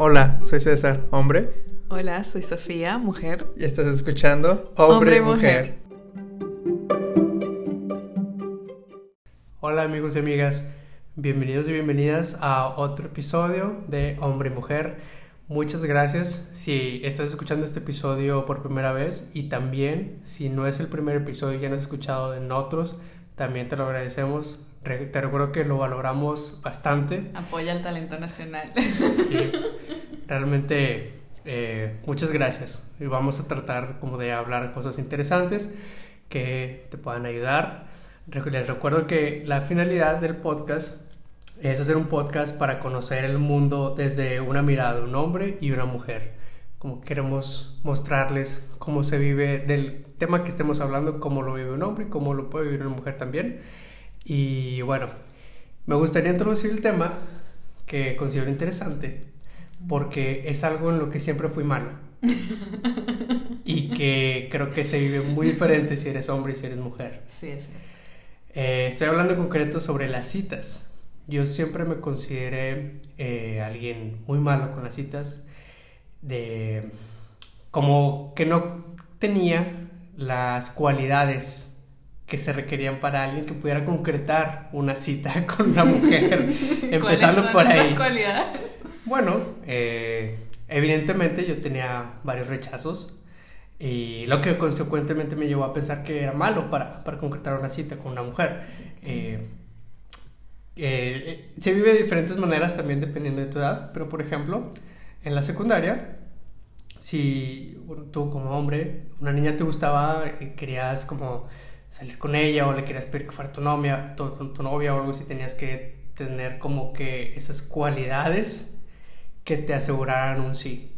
Hola, soy César, hombre. Hola, soy Sofía, mujer. Y estás escuchando Hombre, y mujer. Hola amigos y amigas, bienvenidos y bienvenidas a otro episodio de Hombre y Mujer. Muchas gracias si estás escuchando este episodio por primera vez y también si no es el primer episodio y ya no has escuchado en otros, también te lo agradecemos te recuerdo que lo valoramos bastante. Apoya el talento nacional. Realmente eh, muchas gracias. Y vamos a tratar como de hablar cosas interesantes que te puedan ayudar. Les recuerdo que la finalidad del podcast es hacer un podcast para conocer el mundo desde una mirada un hombre y una mujer. Como queremos mostrarles cómo se vive del tema que estemos hablando, cómo lo vive un hombre y cómo lo puede vivir una mujer también. Y bueno, me gustaría introducir el tema que considero interesante porque es algo en lo que siempre fui malo. y que creo que se vive muy diferente si eres hombre y si eres mujer. Sí, sí. Eh, estoy hablando en concreto sobre las citas. Yo siempre me consideré eh, alguien muy malo con las citas, de como que no tenía las cualidades que se requerían para alguien que pudiera concretar una cita con una mujer, empezando por ahí. Bueno, eh, evidentemente yo tenía varios rechazos y lo que consecuentemente me llevó a pensar que era malo para, para concretar una cita con una mujer. Eh, eh, se vive de diferentes maneras también dependiendo de tu edad, pero por ejemplo, en la secundaria, si tú como hombre, una niña te gustaba, querías como salir con ella o le querías pedir que fuera tu novia, tu, tu, novia o algo así, tenías que tener como que esas cualidades que te aseguraran un sí.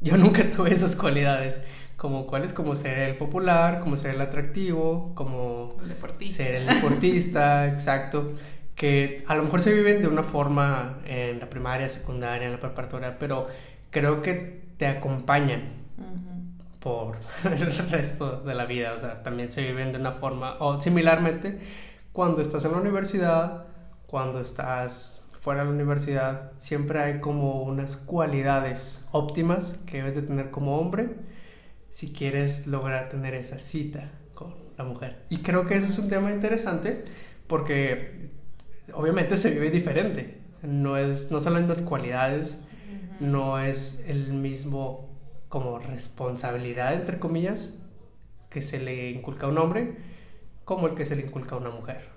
Yo nunca tuve esas cualidades, como cuáles, como ser el popular, como ser el atractivo, como ser el deportista, exacto, que a lo mejor se viven de una forma en la primaria, secundaria, en la preparatoria, pero creo que te acompañan por el resto de la vida. O sea, también se viven de una forma, o similarmente, cuando estás en la universidad, cuando estás fuera de la universidad, siempre hay como unas cualidades óptimas que debes de tener como hombre si quieres lograr tener esa cita con la mujer. Y creo que ese es un tema interesante porque obviamente se vive diferente. No, es, no son las mismas cualidades, no es el mismo como responsabilidad, entre comillas, que se le inculca a un hombre, como el que se le inculca a una mujer.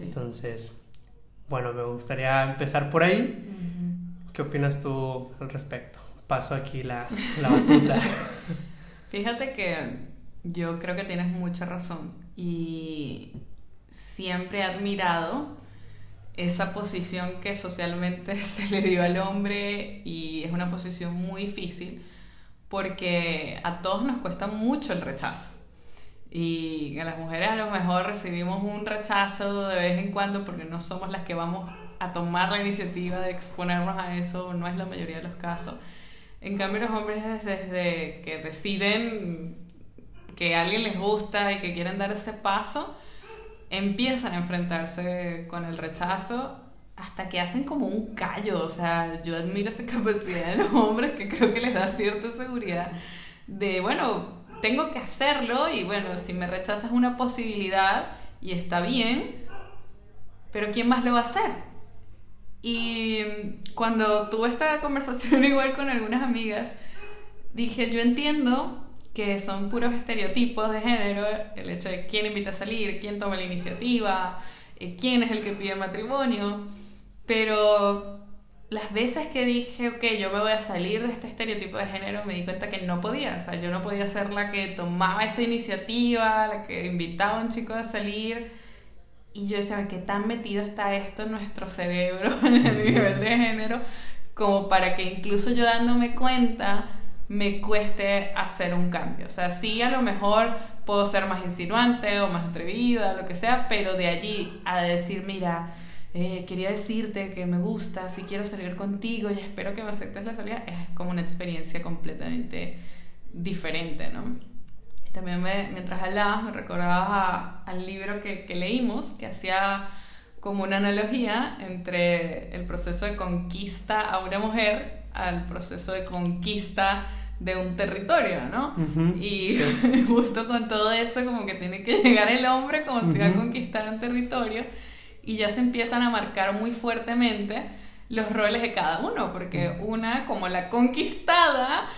Entonces, bueno, me gustaría empezar por ahí. ¿Qué opinas tú al respecto? Paso aquí la, la batuta. Fíjate que yo creo que tienes mucha razón y siempre he admirado esa posición que socialmente se le dio al hombre y es una posición muy difícil porque a todos nos cuesta mucho el rechazo. Y a las mujeres a lo mejor recibimos un rechazo de vez en cuando porque no somos las que vamos a tomar la iniciativa de exponernos a eso, no es la mayoría de los casos. En cambio los hombres desde que deciden que alguien les gusta y que quieren dar ese paso, empiezan a enfrentarse con el rechazo hasta que hacen como un callo, o sea, yo admiro esa capacidad de los hombres que creo que les da cierta seguridad de, bueno, tengo que hacerlo y bueno, si me rechazas una posibilidad y está bien, pero ¿quién más lo va a hacer? Y cuando tuve esta conversación igual con algunas amigas, dije, yo entiendo que son puros estereotipos de género, el hecho de quién invita a salir, quién toma la iniciativa, eh, quién es el que pide matrimonio, pero las veces que dije, ok, yo me voy a salir de este estereotipo de género, me di cuenta que no podía. O sea, yo no podía ser la que tomaba esa iniciativa, la que invitaba a un chico a salir. Y yo decía, ¿qué tan metido está esto en nuestro cerebro, en el nivel de género? Como para que incluso yo dándome cuenta me cueste hacer un cambio. O sea, sí, a lo mejor puedo ser más insinuante o más atrevida, lo que sea, pero de allí a decir, mira, eh, quería decirte que me gusta, si quiero salir contigo y espero que me aceptes la salida, es como una experiencia completamente diferente, ¿no? También me, mientras hablabas me recordabas al libro que, que leímos, que hacía como una analogía entre el proceso de conquista a una mujer al proceso de conquista de un territorio, ¿no? y justo con todo eso como que tiene que llegar el hombre como si va a conquistar un territorio y ya se empiezan a marcar muy fuertemente los roles de cada uno, porque una, como la conquistada,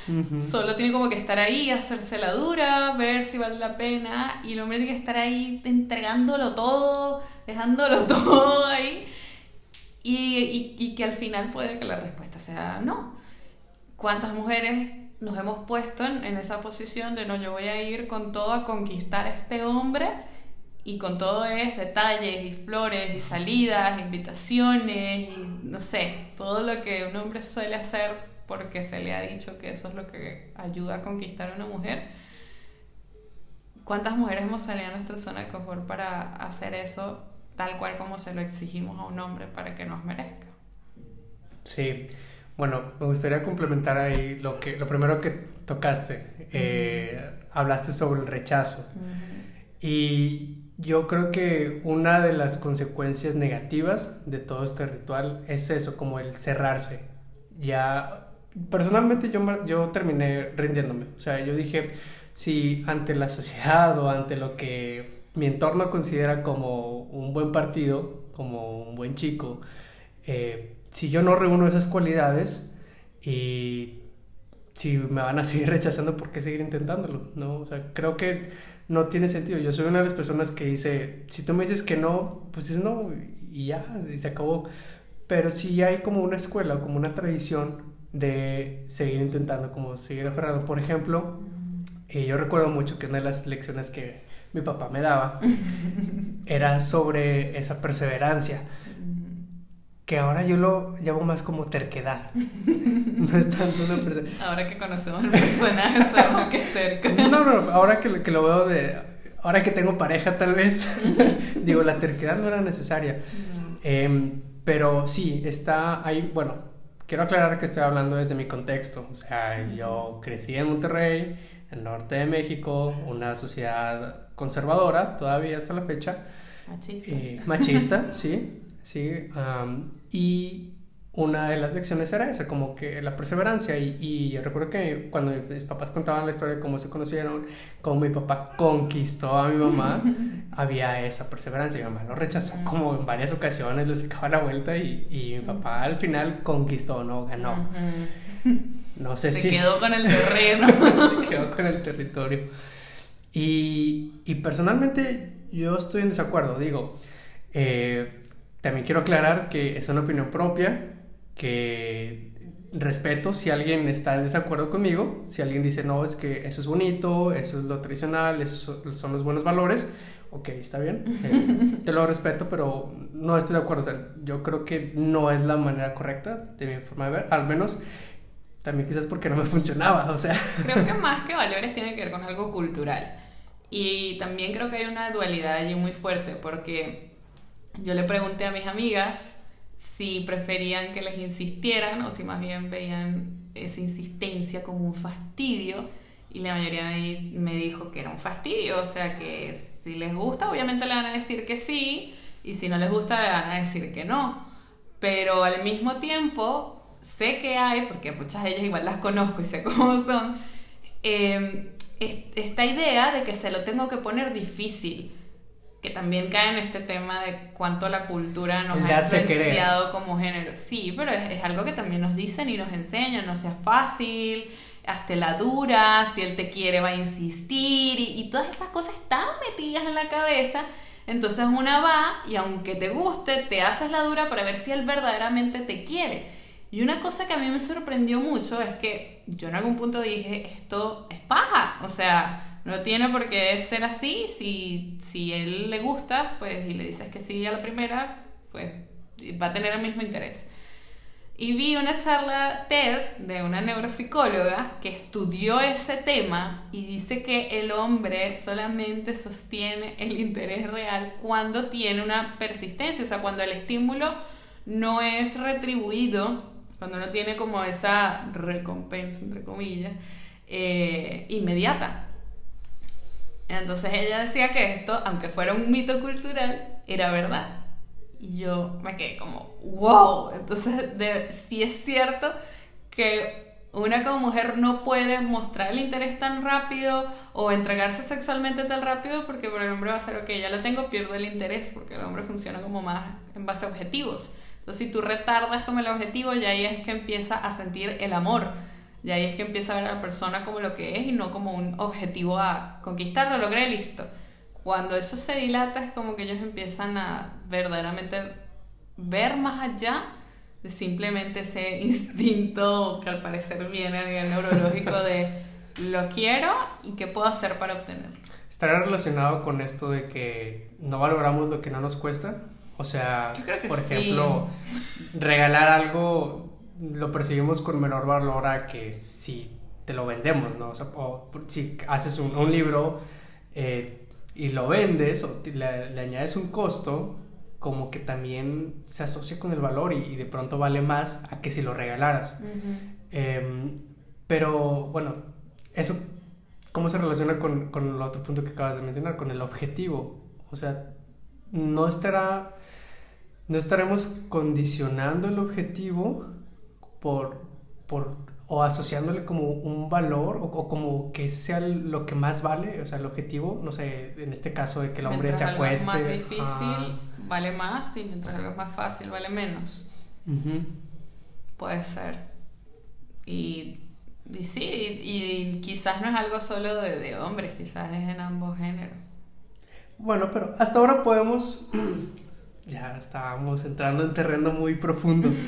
solo tiene como que estar ahí, hacerse la dura, ver si vale la pena, y el hombre tiene que estar ahí entregándolo todo, dejándolo todo ahí, y, y que al final puede que la respuesta sea no. ¿Cuántas mujeres nos hemos puesto en, en, esa posición de no, yo voy a ir con todo a conquistar a este hombre y con todo es detalles y flores y salidas, invitaciones y no sé, todo lo que un hombre suele hacer porque se le ha dicho que eso es lo que ayuda a conquistar a una mujer. ¿Cuántas mujeres hemos salido a nuestra zona de confort para hacer eso tal cual como se lo exigimos a un hombre para que nos merezca? Sí. Bueno, me gustaría complementar ahí lo que lo primero que tocaste. Eh, hablaste sobre el rechazo. Y yo creo que una de las consecuencias negativas de todo este ritual es eso, como el cerrarse. Ya, personalmente yo, yo terminé rindiéndome. O sea, yo dije, si ante la sociedad o ante lo que mi entorno considera como un buen partido, como un buen chico, eh, si yo no reúno esas cualidades y si me van a seguir rechazando, ¿por qué seguir intentándolo? ¿No? O sea, creo que no tiene sentido. Yo soy una de las personas que dice, si tú me dices que no, pues es no y ya, y se acabó. Pero si hay como una escuela o como una tradición de seguir intentando, como seguir aferrando. Por ejemplo, eh, yo recuerdo mucho que una de las lecciones que mi papá me daba era sobre esa perseverancia que ahora yo lo llamo más como terquedad. No es tanto una persona. Ahora que conocemos el personaje, sabemos que es terco. No, no, ahora que, que, lo veo de. Ahora que tengo pareja, tal vez. digo, la terquedad no era necesaria. Em, pero sí, está ahí. Bueno, quiero aclarar que estoy hablando desde mi contexto. O sea, yo crecí en Monterrey, en el norte de México, una sociedad conservadora todavía hasta la fecha. Machista. Eh, machista, sí. ¿Sí? y una de las lecciones era esa, como que la perseverancia. Y, y, yo recuerdo que cuando mis papás contaban la historia de cómo se conocieron, cómo mi papá conquistó a mi mamá, había esa perseverancia. Mi mamá lo rechazó como en varias ocasiones, le sacaba la vuelta y, y mi papá al final conquistó, no ganó. No sé si. Se quedó con el terreno. se quedó con el territorio. Y, y personalmente yo estoy en desacuerdo. Digo, eh, también quiero aclarar que es una opinión propia, que respeto si alguien está en desacuerdo conmigo, si alguien dice, no, es que eso es bonito, eso es lo tradicional, esos son los buenos valores, ok, está bien, eh, te lo respeto, pero no estoy de acuerdo, o sea, yo creo que no es la manera correcta de mi forma de ver, al menos también quizás porque no me funcionaba, o sea. Creo que más que valores tiene que ver con algo cultural. Y también creo que hay una dualidad allí muy fuerte, porque yo le pregunté a mis amigas si preferían que les insistieran o si más bien veían esa insistencia como un fastidio y la mayoría me, dijo que era un fastidio, o sea que si les gusta obviamente le van a decir que sí y si no les gusta le van a decir que no, pero al mismo tiempo sé que hay, porque muchas de ellas igual las conozco y sé cómo son, eh, esta idea de que se lo tengo que poner difícil que también cae en este tema de cuánto la cultura nos ha influenciado como género. Sí, pero es, algo que también nos dicen y nos enseñan, no sea fácil, hazte la dura, si él te quiere va a insistir y, y todas esas cosas están metidas en la cabeza. Entonces una va y aunque te guste, te haces la dura para ver si él verdaderamente te quiere. Y una cosa que a mí me sorprendió mucho es que yo en algún punto dije, esto es paja, o sea, no tiene por qué ser así. Si, si él le gusta, pues, y le dices que sí a la primera, pues va a tener el mismo interés. Y vi una charla TED de una neuropsicóloga que estudió ese tema y dice que el hombre solamente sostiene el interés real cuando tiene una persistencia, o sea, cuando el estímulo no es retribuido, cuando no tiene como esa recompensa, entre comillas, eh, inmediata. Entonces ella decía que esto, aunque fuera un mito cultural, era verdad. Y yo me quedé como, wow. Entonces, de, si es cierto que una como mujer no puede mostrar el interés tan rápido o entregarse sexualmente tan rápido porque por el hombre va a ser, ok, ya lo tengo, pierdo el interés porque el hombre funciona como más en base a objetivos. Entonces si tú retardas como el objetivo, ya ahí es que empieza a sentir el amor. Y ahí es que empieza a ver a la persona como lo que es y no como un objetivo a conquistar, lo logré, listo. Cuando eso se dilata es como que ellos empiezan a verdaderamente ver más allá de simplemente ese instinto que al parecer viene a nivel neurológico de lo quiero y qué puedo hacer para obtenerlo. ¿Estará relacionado con esto de que no valoramos lo que no nos cuesta? O sea, por ejemplo, regalar algo lo percibimos con menor valor a que si te lo vendemos, ¿no? O, sea, o si haces un, un libro eh, y lo vendes o le, añades un costo, como que también se asocia con el valor y, de pronto vale más a que si lo regalaras. Em, pero bueno, eso, ¿cómo se relaciona con, con el otro punto que acabas de mencionar? Con el objetivo. O sea, no estará, no estaremos condicionando el objetivo por, por o asociándole como un valor o, como que sea lo que más vale, o sea, el objetivo, no sé, en este caso de que el hombre se acueste. Algo es más difícil vale más y mientras algo es más fácil vale menos. Puede ser. Y, y sí, y, quizás no es algo solo de, de hombres, quizás es en ambos géneros. Bueno, pero hasta ahora podemos ya estábamos entrando en terreno muy profundo.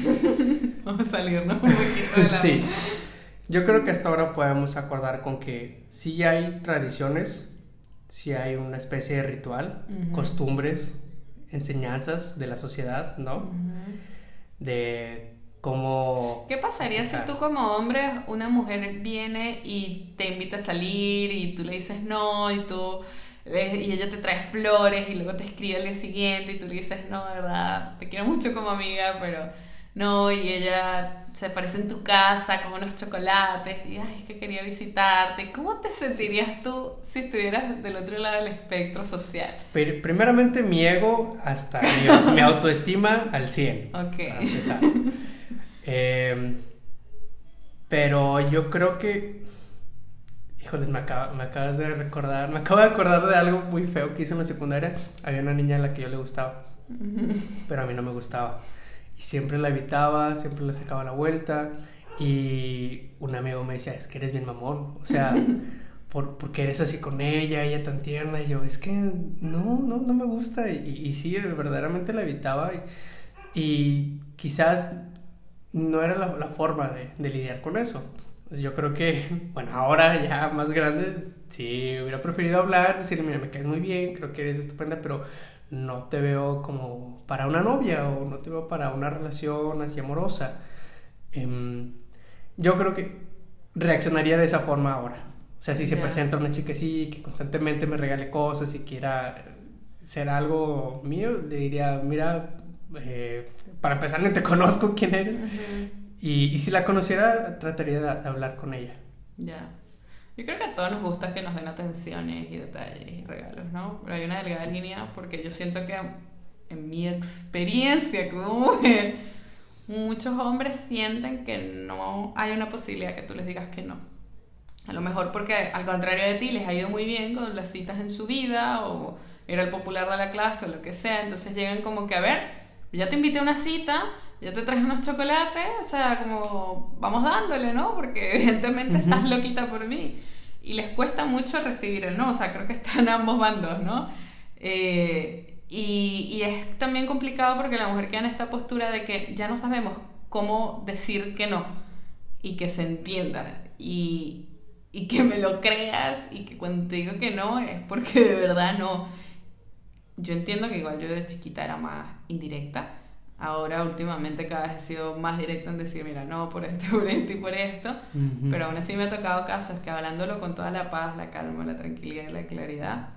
Vamos a salirnos un poquito de la... Sí. Yo creo que hasta ahora podemos acordar con que sí hay tradiciones, sí hay una especie de ritual, costumbres, enseñanzas de la sociedad, ¿no? De cómo... ¿Qué pasaría si tú como hombre, una mujer viene y te invita a salir y tú le dices no y tú y ella te trae flores y luego te escribe al día siguiente y tú le dices, no, de verdad, te quiero mucho como amiga, pero no, y ella se aparece en tu casa con unos chocolates y, ay, es que quería visitarte. ¿Cómo te sentirías tú si estuvieras del otro lado del espectro social? Pero, primeramente mi ego hasta mi, mi autoestima al 100. Ok. Em, pero yo creo que Híjoles, me, me acabas de recordar, me acabo de acordar de algo muy feo que hice en la secundaria. Había una niña a la que yo le gustaba, pero a mí no me gustaba. Y siempre la evitaba, siempre le sacaba la vuelta. Y un amigo me decía, es que eres bien mamón. O sea, por, porque eres así con ella, ella tan tierna. Y yo, es que no, no, no me gusta. Y, y sí, verdaderamente la evitaba. Y, quizás no era la, la forma de, de lidiar con eso. Pues yo creo que, bueno, ahora ya más grande, sí hubiera preferido hablar, decirle, mira, me caes muy bien, creo que eres estupenda, pero no te veo como para una novia o no te veo para una relación así amorosa. Em, yo creo que reaccionaría de esa forma ahora. O sea, si se presenta una chica así, que constantemente me regale cosas y quiera ser algo mío, le diría, mira, eh, para empezar, no te conozco quién eres. Y, si la conociera, trataría de, hablar con ella. Ya. Yo creo que a todos nos gusta que nos den atenciones y detalles y regalos, ¿no? Pero hay una delgada línea porque yo siento que en mi experiencia como mujer, muchos hombres sienten que no hay una posibilidad que tú les digas que no. A lo mejor porque al contrario de ti les ha ido muy bien con las citas en su vida o era el popular de la clase o lo que sea, entonces llegan como que a ver, ya te invité a una cita, ya te traje unos chocolates, o sea, como vamos dándole, ¿no? Porque evidentemente estás loquita por mí. Y les cuesta mucho recibir el no, o sea, creo que están ambos bandos, ¿no? Eh, y, y, es también complicado porque la mujer queda en esta postura de que ya no sabemos cómo decir que no y que se entienda y, y que me lo creas y que cuando te digo que no es porque de verdad no. Yo entiendo que igual yo de chiquita era más indirecta Ahora últimamente cada vez he sido más directo en decir, mira, no, por esto, por esto y por esto, pero aún así me ha tocado casos que hablándolo con toda la paz, la calma, la tranquilidad y la claridad,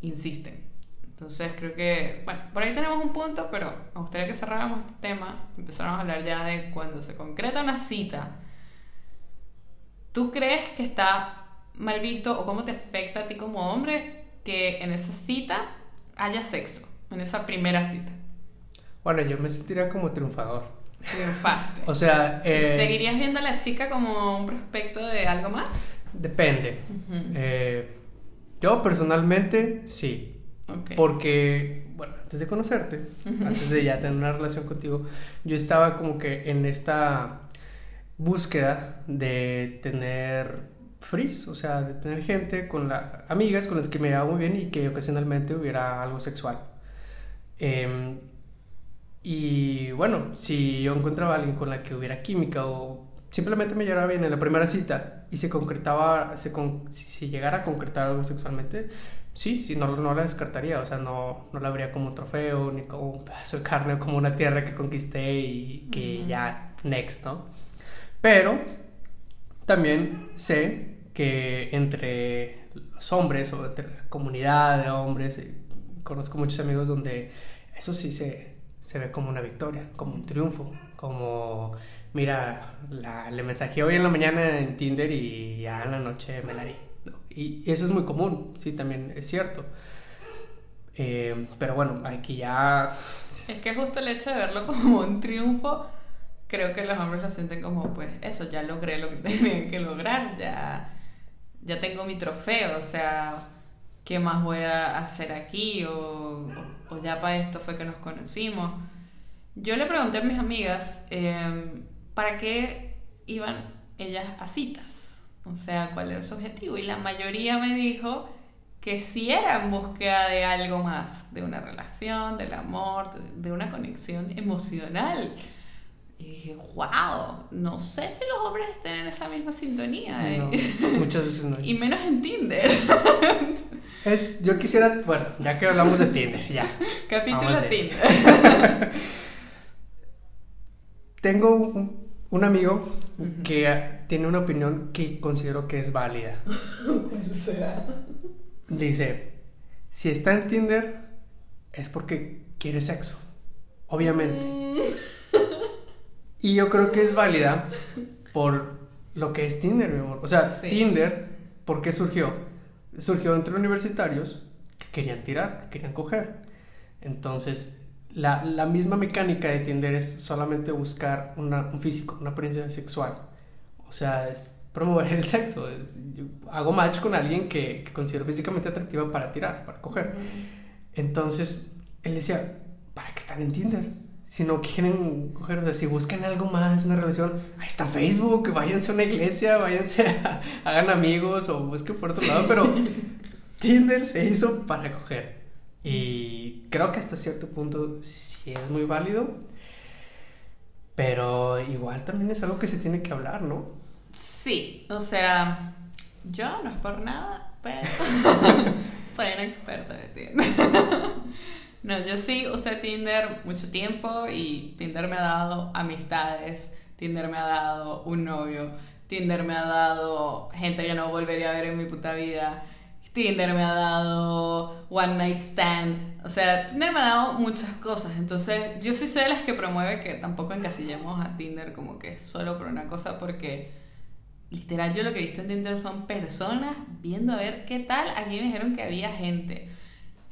insisten. Entonces creo que, bueno, por ahí tenemos un punto, pero me gustaría que cerráramos este tema, empezáramos a hablar ya de cuando se concreta una cita. ¿Tú crees que está mal visto o cómo te afecta a ti como hombre que en esa cita haya sexo, en esa primera cita? Bueno, yo me sentiría como triunfador. Triunfaste. O sea... eh, ¿Seguirías viendo a la chica como un prospecto de algo más? Depende. Eh, yo personalmente sí. Ok. Porque, bueno, antes de conocerte, antes de ya tener una relación contigo, yo estaba como que en esta búsqueda de tener frizz, o sea, de tener gente con la, amigas con las que me llevaba muy bien y que ocasionalmente hubiera algo sexual. Em, y bueno, si yo encontraba a alguien con la que hubiera química o simplemente me llevaba bien en la primera cita y se concretaba, se con- si, llegara a concretar algo sexualmente, sí, sí, no, no la descartaría, o sea, no, no la vería como un trofeo, ni como un pedazo de carne o como una tierra que conquisté y que ya, next, ¿no? Pero también sé que entre los hombres o entre la comunidad de hombres, eh, conozco muchos amigos donde eso sí se, se ve como una victoria, como un triunfo, como, mira, la, le mensajé hoy en la mañana en Tinder y ya en la noche me la di. ¿no? Y, y eso es muy común, sí, también es cierto. Eh, pero bueno, aquí ya... Es que justo el hecho de verlo como un triunfo, creo que los hombres lo sienten como, pues eso, ya logré lo que tenía que lograr, ya, ya tengo mi trofeo, o sea, ¿qué más voy a hacer aquí? O, o ya para esto fue que nos conocimos. Yo le pregunté a mis amigas, eh, ¿para qué iban ellas a citas? O sea, ¿cuál era su objetivo? Y la mayoría me dijo que si era en búsqueda de algo más, de una relación, del amor, de una conexión emocional. Y dije, wow, no sé si los hombres estén en esa misma sintonía. ¿eh? no, muchas veces no. Y menos en Tinder. Es, yo quisiera, bueno, ya que hablamos de Tinder, ya. Capítulo de- Tinder. Tengo un, un amigo que eh, tiene una opinión que considero que es válida. ¿Cuál será? Dice, si está en Tinder es porque quiere sexo, obviamente. Mm. Y yo creo que es válida por lo que es Tinder, mi amor. O sea, Sí. Tinder, ¿por qué surgió? Surgió entre universitarios que querían tirar, que querían coger. Entonces, la, la misma mecánica de Tinder es solamente buscar una- un físico, una apariencia sexual. O sea, es promover el sexo. Es, hago match con alguien que, que considero físicamente atractiva para tirar, para coger. Entonces, él decía, ¿para qué están en Tinder? Si no quieren coger, o sea, si buscan algo más, una relación, ahí está Facebook, váyanse a una iglesia, váyanse a, hagan amigos o busquen por otro lado, pero Tinder se hizo para coger. Y creo que hasta cierto punto sí es muy válido, pero igual también es algo que se tiene que hablar, ¿no? Sí, o sea, yo no es por nada, pero soy una experta de Tinder. No, yo sí usé Tinder mucho tiempo y Tinder me ha dado amistades, Tinder me ha dado un novio, Tinder me ha dado gente que no volvería a ver en mi puta vida, Tinder me ha dado one night stand, o sea, Tinder me ha dado muchas cosas, entonces yo sí soy de las que promueve que tampoco encasillemos a Tinder como que solo por una cosa porque literal yo lo que he visto en Tinder son personas viendo a ver qué tal, aquí me dijeron que había gente.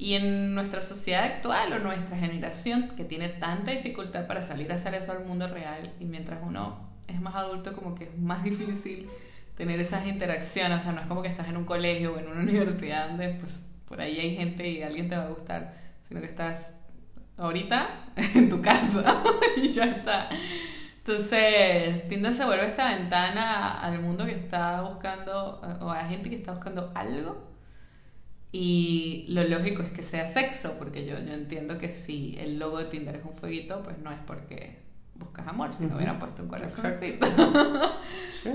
Y en nuestra sociedad actual o nuestra generación que tiene tanta dificultad para salir a hacer eso al mundo real y mientras uno es más adulto como que es más difícil tener esas interacciones, o sea, no es como que estás en un colegio o en una universidad donde pues por ahí hay gente y alguien te va a gustar, sino que estás ahorita en tu casa y ya está. Entonces, Tinder se vuelve esta ventana al mundo que está buscando, o a la gente que está buscando algo. Y lo lógico es que sea sexo, porque yo, yo entiendo que si el logo de Tinder es un fueguito, pues no es porque buscas amor, si no Ujú. hubieran puesto un corazoncito. Sí.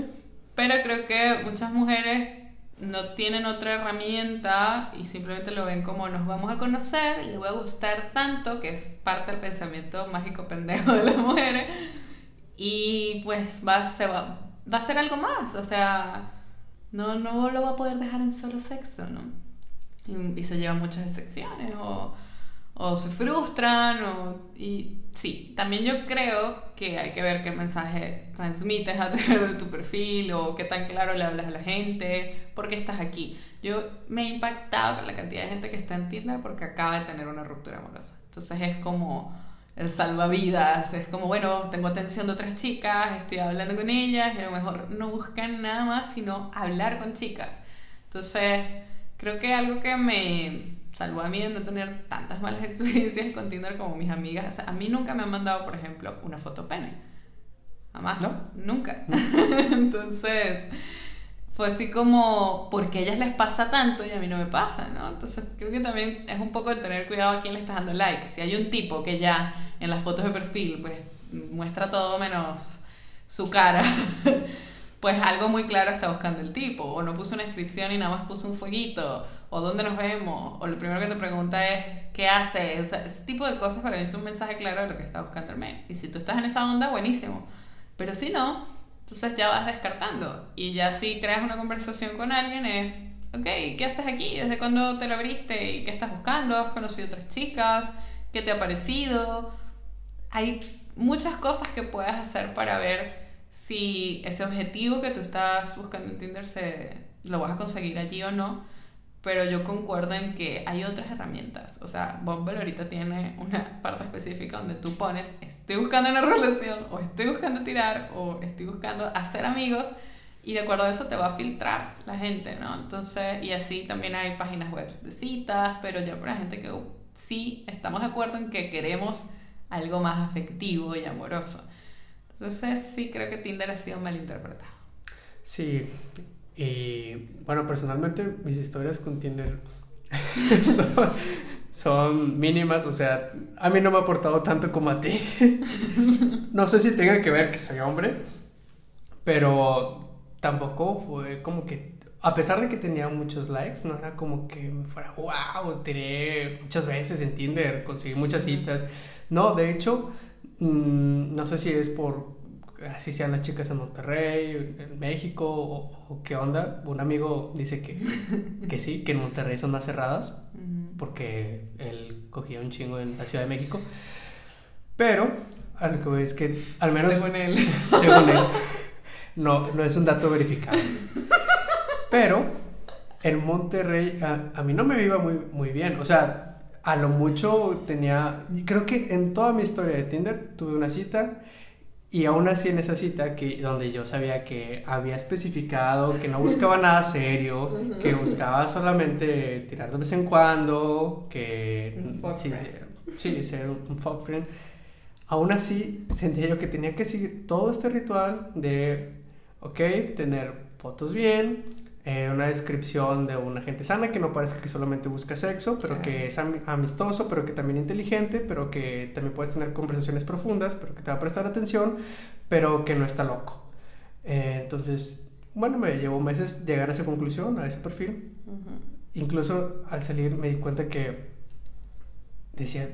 Pero creo que muchas mujeres no tienen otra herramienta y simplemente lo ven como nos vamos a conocer, le voy a gustar tanto, que es parte del pensamiento mágico pendejo de las mujeres, y pues va, se va, va a ser algo más, o sea, no, no lo va a poder dejar en solo sexo, ¿no? Y, y se llevan muchas decepciones o, o se frustran o, y sí, también yo creo que hay que ver qué mensaje transmites a través de tu perfil o qué tan claro le hablas a la gente, por qué estás aquí. Yo me he impactado con la cantidad de gente que está en Tinder porque acaba de tener una ruptura amorosa. Entonces es como el salvavidas. Es como, bueno, tengo atención de otras chicas, estoy hablando con ellas y a lo mejor no buscan nada más sino hablar con chicas. Entonces, creo que algo que me salvó a mí de no tener tantas malas experiencias con Tinder como mis amigas. a mí nunca me han mandado, por ejemplo, una foto pene. Jamás. ¿No? Nunca. Entonces, fue así como, porque a ellas les pasa tanto y a mí no me pasa, ¿no? Entonces creo que también es un poco de tener cuidado a quién le estás dando like. Si hay un tipo que ya en las fotos de perfil pues muestra todo menos su cara, pues algo muy claro está buscando el tipo. O no puso una inscripción y nada más puso un fueguito. O dónde nos vemos. O lo primero que te pregunta es qué haces. Ese tipo de cosas para mí es un mensaje claro de lo que está buscando el mail. Y si tú estás en esa onda, buenísimo. Pero si no, entonces ya vas descartando. Y ya si creas una conversación con alguien es, ok, ¿qué haces aquí? ¿Desde cuándo te lo abriste? ¿Y qué estás buscando? ¿Has conocido otras chicas? ¿Qué te ha parecido? Hay muchas cosas que puedes hacer para ver si ese objetivo que tú estás buscando en Tinder lo vas a conseguir allí o no pero yo concuerdo en que hay otras herramientas. O sea, Bumble ahorita tiene una parte específica donde tú pones, estoy buscando una relación, o estoy buscando tirar, o estoy buscando hacer amigos, y de acuerdo a eso te va a filtrar la gente, ¿no? Entonces, y así también hay páginas web de citas, pero ya para gente que sí estamos de acuerdo en que queremos algo más afectivo y amoroso. Entonces, sí creo que Tinder ha sido mal interpretado. Sí, y bueno, personalmente mis historias con Tinder son, mínimas, o sea, a mí no me ha aportado tanto como a ti. no sé si tenga que ver que soy hombre, pero tampoco fue como que, a pesar de que tenía muchos likes, no era como que me fuera, wow, tiré muchas veces en Tinder, conseguí muchas citas. No, de hecho, mm, no sé si es por así sean las chicas en Monterrey, en México, o, qué onda. Un amigo dice que, que sí, que en Monterrey son más cerradas, porque él cogía un chingo en la Ciudad de México. Pero, a lo que voy es que, al menos. Según él. Según él. No, no es un dato verificado. Pero, en Monterrey, a, a mí no me iba muy, muy bien. O sea, a lo mucho tenía. Creo que en toda mi historia de Tinder tuve una cita y aún así en esa cita, que, donde yo sabía que había especificado que no buscaba nada serio, que buscaba solamente tirar de vez en cuando, que... sí, sí, ser un fuck friend. Aún así sentía yo que tenía que seguir todo este ritual de, ok, tener fotos bien, eh, una descripción de una gente sana que no parece que solamente busca sexo, pero que es amistoso, pero que también inteligente, pero que también puedes tener conversaciones profundas, pero que te va a prestar atención, pero que no está loco. Eh, entonces, bueno, me llevó meses llegar a esa conclusión, a ese perfil. Incluso al salir me di cuenta que decía,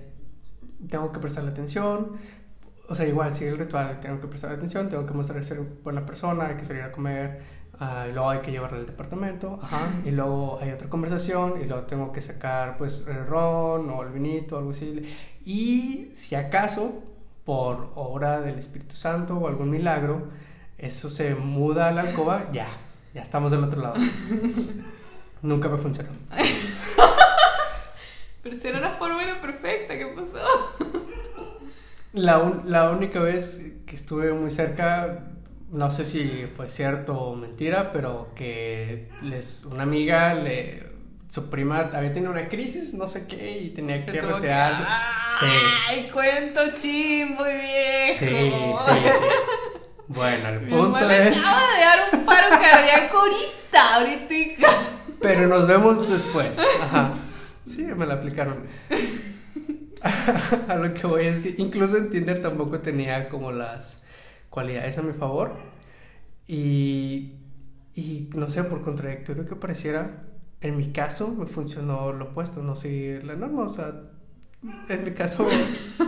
tengo que prestarle atención, o sea, igual sigue el ritual, tengo que prestar atención, tengo que mostrar ser buena persona, hay que salir a comer Ah, y luego hay que llevarla al departamento, ajá, y luego hay otra conversación, y luego tengo que sacar pues el ron o el vinito, algo así. Y si acaso, por obra del Espíritu Santo o algún milagro, eso se muda a la alcoba, ya, ya estamos del otro lado. Nunca me funcionó. Pero si era una fórmula perfecta, ¿qué pasó? La, la única vez que estuve muy cerca no sé si fue cierto o mentira, pero que les, una amiga le su prima había tenido una crisis, no sé qué, y tenía que retearse. Sí. ¡Ay, cuento chim, muy bien! Sí, sí, sí. Bueno, el punto es. acaba de dar un paro cardíaco ahorita, ahorita. Pero nos vemos después. Ajá. Sí, me la aplicaron. a lo que voy es que incluso en Tinder tampoco tenía como las cualidades a mi favor. Y, y no sé, por contradictorio que pareciera, en mi caso me funcionó lo opuesto, no seguir la norma. O sea, en mi caso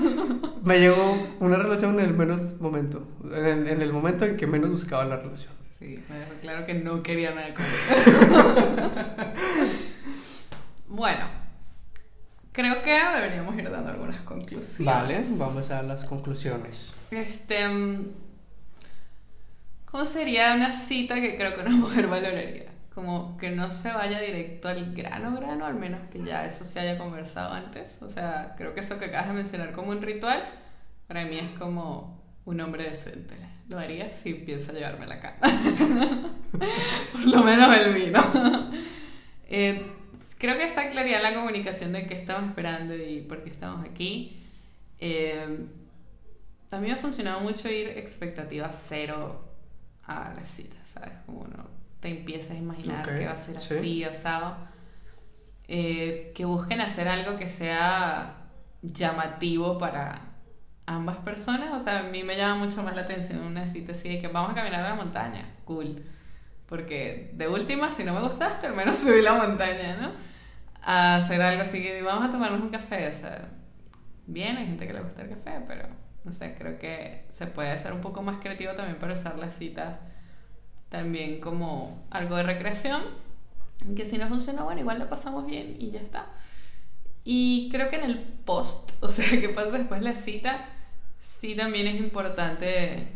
me llegó una relación en el menos momento, en, en el momento en que menos buscaba la relación. Sí, me dejó claro que no quería nada con Bueno, creo que deberíamos ir dando algunas conclusiones. Vale, vamos a las conclusiones. Este ¿Cómo sería una cita que creo que una mujer valoraría? Como que no se vaya directo al grano, grano, al menos que ya eso se haya conversado antes. O sea, creo que eso que acabas de mencionar como un ritual, para mí es como un hombre decente. Lo haría si piensa llevarme la cama. Por lo menos el vino. Eh, creo que esa claridad la comunicación de qué estamos esperando y por qué estamos aquí. Eh, también ha funcionado mucho ir expectativa cero a las citas, ¿sabes? Como uno te empiezas a imaginar que va a ser así, osado. Eh, que busquen hacer algo que sea llamativo para ambas personas. O sea, a mí me llama mucho más la atención una cita así de que vamos a caminar a la montaña. Cool. Porque de última, si no me gustaste, al menos subí la montaña, ¿no? A hacer algo así que vamos a tomarnos un café. O sea, bien, hay gente que le gusta el café, pero no sé, creo que se puede ser un poco más creativo también para usar las citas también como algo de recreación. Que si no funciona, bueno, igual la pasamos bien y ya está. Y creo que en el post, o sea, que pasa después la cita, sí también es importante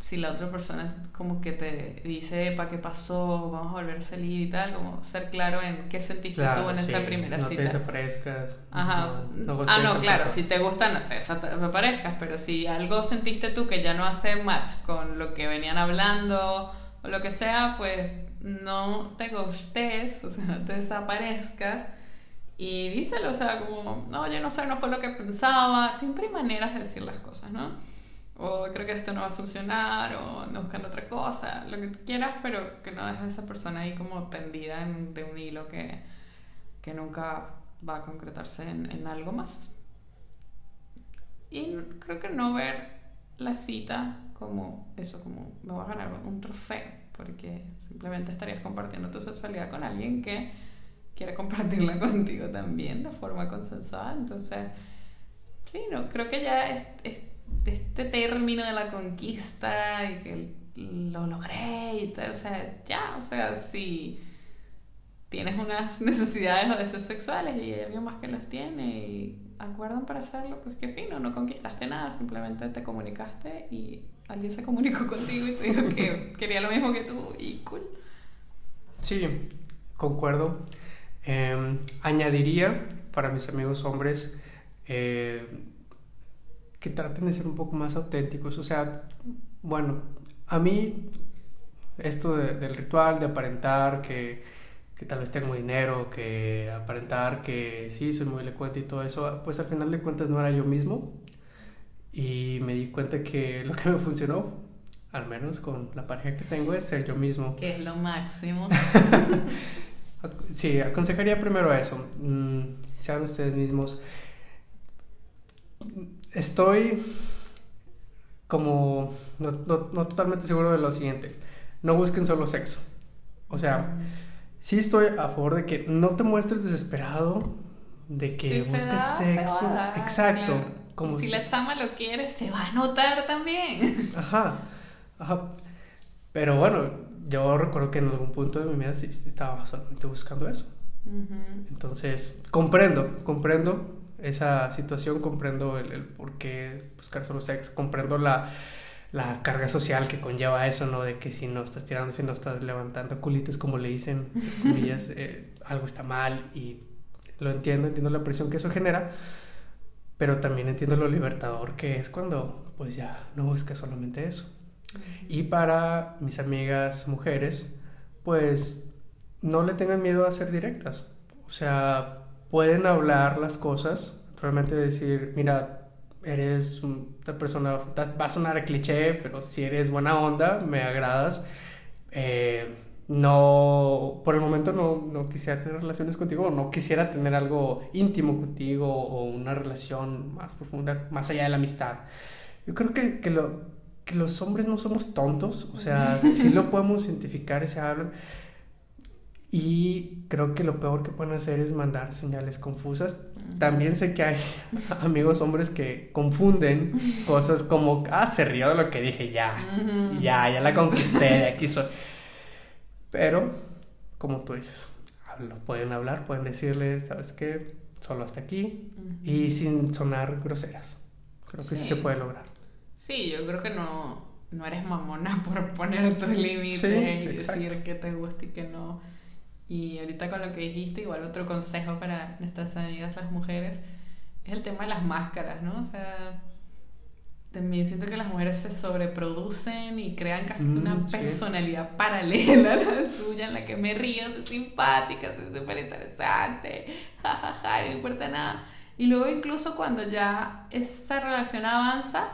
si la otra persona como que te dice, ¿para qué pasó? Vamos a volver a salir y tal, como ser claro en qué sentiste tú en esa primera cita. No te desaparezcas. Ajá. No, ah, no, claro, si te gusta no te desaparezcas, pero si algo sentiste tú que ya no hace match con lo que venían hablando o lo que sea, pues no te gustes, o sea, no te desaparezcas y díselo, o sea, como, no, yo no sé, no fue lo que pensaba. Siempre hay maneras de decir las cosas, ¿no? O creo que esto no va a funcionar, o no buscan otra cosa, lo que tú quieras, pero que no dejes a esa persona ahí como tendida en, de un hilo que, que nunca va a concretarse en, en, algo más. Y creo que no ver la cita como eso, como me voy a ganar un trofeo, porque simplemente estarías compartiendo tu sexualidad con alguien que quiere compartirla contigo también de forma consensual. Entonces, sí, no, creo que ya es, es este término de la conquista y que lo logré y tal, o sea, ya, o sea, si tienes unas necesidades o deseos sexuales y hay alguien más que las tiene y acuerdan para hacerlo, pues qué fino, no conquistaste nada, simplemente te comunicaste y alguien se comunicó contigo y te dijo que quería lo mismo que tú y cool. Sí, concuerdo. Em, añadiría para mis amigos hombres, eh, que traten de ser un poco más auténticos. O sea, bueno, a mí esto del ritual, de aparentar que, que, tal vez tengo dinero, que aparentar que sí, soy muy elocuente y todo eso, pues al final de cuentas no era yo mismo. Y me di cuenta que lo que me funcionó, al menos con la pareja que tengo, es ser yo mismo. Que es lo máximo. sí, aconsejaría primero eso. Mm, sean ustedes mismos estoy como no, totalmente seguro de lo siguiente. No busquen solo sexo. O sea, sí estoy a favor de que no te muestres desesperado, de que busques sexo. Exacto. Como si, la chama lo quiere, se va a notar también. Ajá, ajá. Pero bueno, yo recuerdo que en algún punto de mi vida sí estaba solamente buscando eso. Entonces, comprendo, comprendo esa situación, comprendo el, el por qué buscar solo sexo, comprendo la, la, carga social que conlleva eso, ¿no? De que si no estás tirando, si no estás levantando culitos, como le dicen, comillas, eh, algo está mal y lo entiendo, entiendo la presión que eso genera, pero también entiendo lo libertador que es cuando pues ya no buscas solamente eso. Y para mis amigas mujeres, pues no le tengan miedo a ser directas. O sea, pueden hablar las cosas, realmente decir, mira, eres una persona, va a sonar cliché, pero si eres buena onda, me agradas. Eh, no, por el momento no, no, quisiera tener relaciones contigo, no quisiera tener algo íntimo contigo o una relación más profunda, más allá de la amistad. Yo creo que, que, lo, que los hombres no somos tontos, o sea, sí lo podemos identificar, ese hablan. Y creo que lo peor que pueden hacer es mandar señales confusas. También sé que hay amigos hombres que confunden cosas como, ah, se rió de lo que dije, ya, ya, ya la conquisté, de aquí soy. Pero, como tú dices, pueden hablar, pueden decirle, ¿sabes qué? Solo hasta aquí y sin sonar groseras. Creo que sí. se puede lograr. Sí, yo creo que no, no eres mamona por poner tus límites y decir que te gusta y que no y ahorita con lo que dijiste, igual otro consejo para nuestras amigas las mujeres, es el tema de las máscaras, ¿no? O sea, también siento que las mujeres se sobreproducen y crean casi Mm, una sí. personalidad paralela a la suya en la que me río, soy simpática, soy súper interesante, jajaja, no me importa nada. Y luego incluso cuando ya esa relación avanza,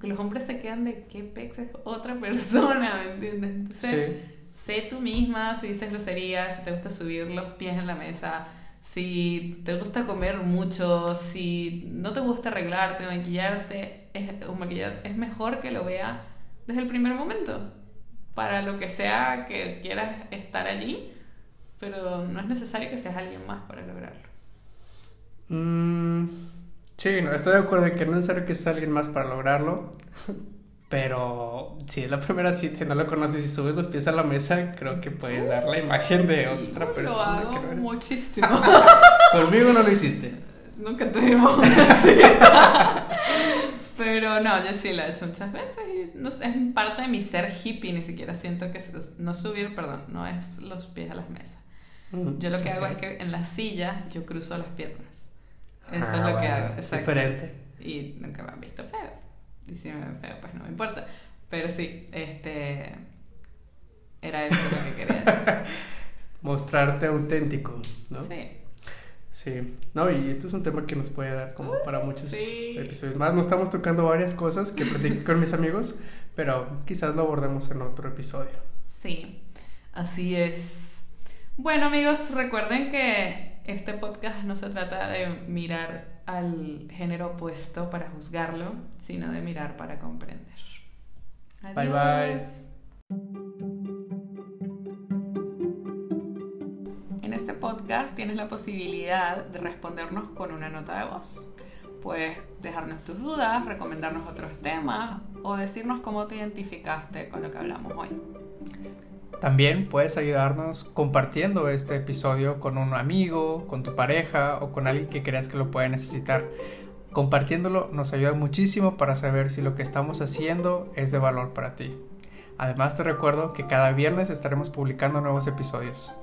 que los hombres se quedan de qué pex es otra persona, ¿me entiendes? Entonces, Sí. Sé tú misma, si dices groserías, si te gusta subir los pies en la mesa, si te gusta comer mucho, si no te gusta arreglarte, maquillarte, es, o maquillar, es mejor que lo vea desde el primer momento, para lo que sea que quieras estar allí, pero no es necesario que seas alguien más para lograrlo. Mm, sí, no, estoy de acuerdo en que no es necesario que sea alguien más para lograrlo. Pero si es la primera cita y no lo conoces y subes los pies a la mesa, creo que puedes dar la imagen de otra Yo persona Lo que hago no muchísimo. Conmigo no lo hiciste. Nunca tuvimos una cita. Pero no, yo sí la he hecho muchas veces y no es parte de mi ser hippie, ni siquiera siento que no subir, perdón, no es los pies a las mesas. Mm, Yo lo que hago ok. es que en la silla yo cruzo las piernas. Eso Ah, es lo que bueno, hago, exacto. Diferente. Y nunca me han visto feo. Ven feo, pues no me importa. Pero sí, este. Era eso lo que quería. Mostrarte auténtico, ¿no? Sí. Sí, no, y esto es un tema que nos puede dar como para muchos sí. episodios más. No estamos tocando varias cosas que platiqué con mis amigos, pero quizás lo abordemos en otro episodio. Sí, así es. Bueno amigos, recuerden que este podcast no se trata de mirar al género opuesto para juzgarlo, sino de mirar para comprender. Bye, bye. En este podcast tienes la posibilidad de respondernos con una nota de voz. Puedes dejarnos tus dudas, recomendarnos otros temas o decirnos cómo te identificaste con lo que hablamos hoy. También puedes ayudarnos compartiendo este episodio con un amigo, con tu pareja o con alguien que creas que lo pueda necesitar. Compartiéndolo nos ayuda muchísimo para saber si lo que estamos haciendo es de valor para ti. Además te recuerdo que cada viernes estaremos publicando nuevos episodios.